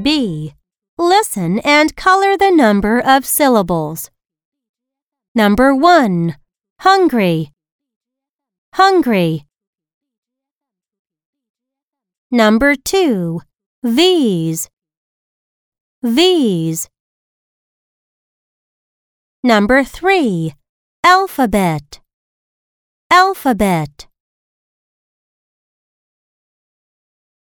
B. Listen and color the number of syllables. Number 1. Hungry. Hungry. Number 2. These. These. Number 3. Alphabet. Alphabet.